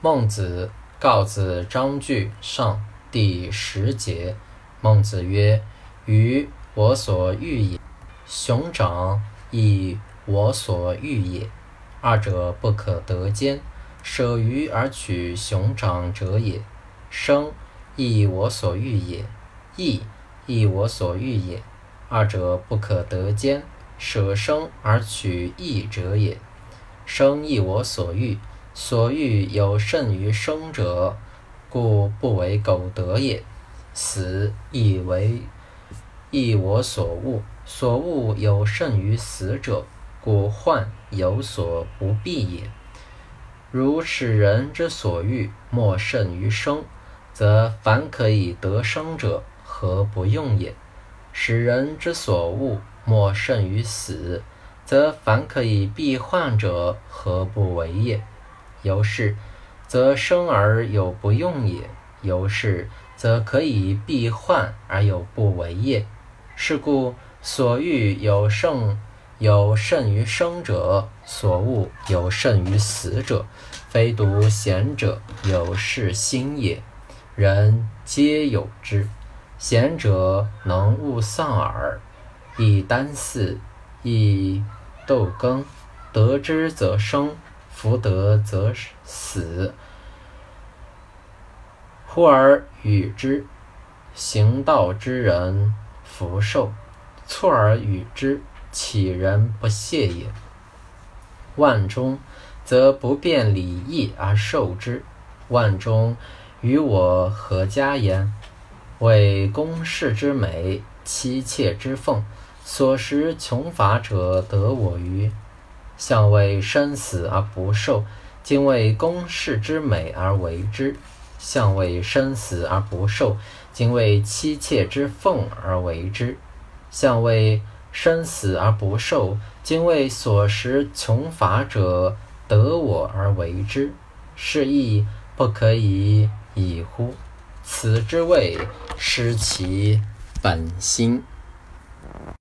孟子告子章句上第十节。孟子曰：“鱼，我所欲也；熊掌，亦我所欲也。二者不可得兼。舍鱼而取熊掌者也。生，亦我所欲也；义，亦我所欲也。二者不可得兼。舍生而取义者也。生，亦我所欲。”所欲有甚于生者，故不为苟得也；死亦为亦我所恶。所恶有甚于死者，故患有所不避也。如使人之所欲莫甚于生，则凡可以得生者，何不用也？使人之所恶莫甚于死，则凡可以避患者，何不为也？由是，则生而有不用也；由是，则可以避患而有不为也。是故所欲有胜有甚于生者，所恶有甚于死者，非独贤者有是心也。人皆有之。贤者能勿丧耳，亦单嗣，亦斗耕，得之则生。福德则死，忽而与之；行道之人福寿，错而与之，岂人不谢也？万中，则不辩礼义而受之。万中，与我何家焉？为公室之美，妻妾之奉，所食穷乏者得我与？相为生死而不受，今为公室之美而为之；相为生死而不受，今为妻妾之奉而为之；相为生死而不受，今为所食穷乏者得我而为之。是亦不可以已乎？此之谓失其本心。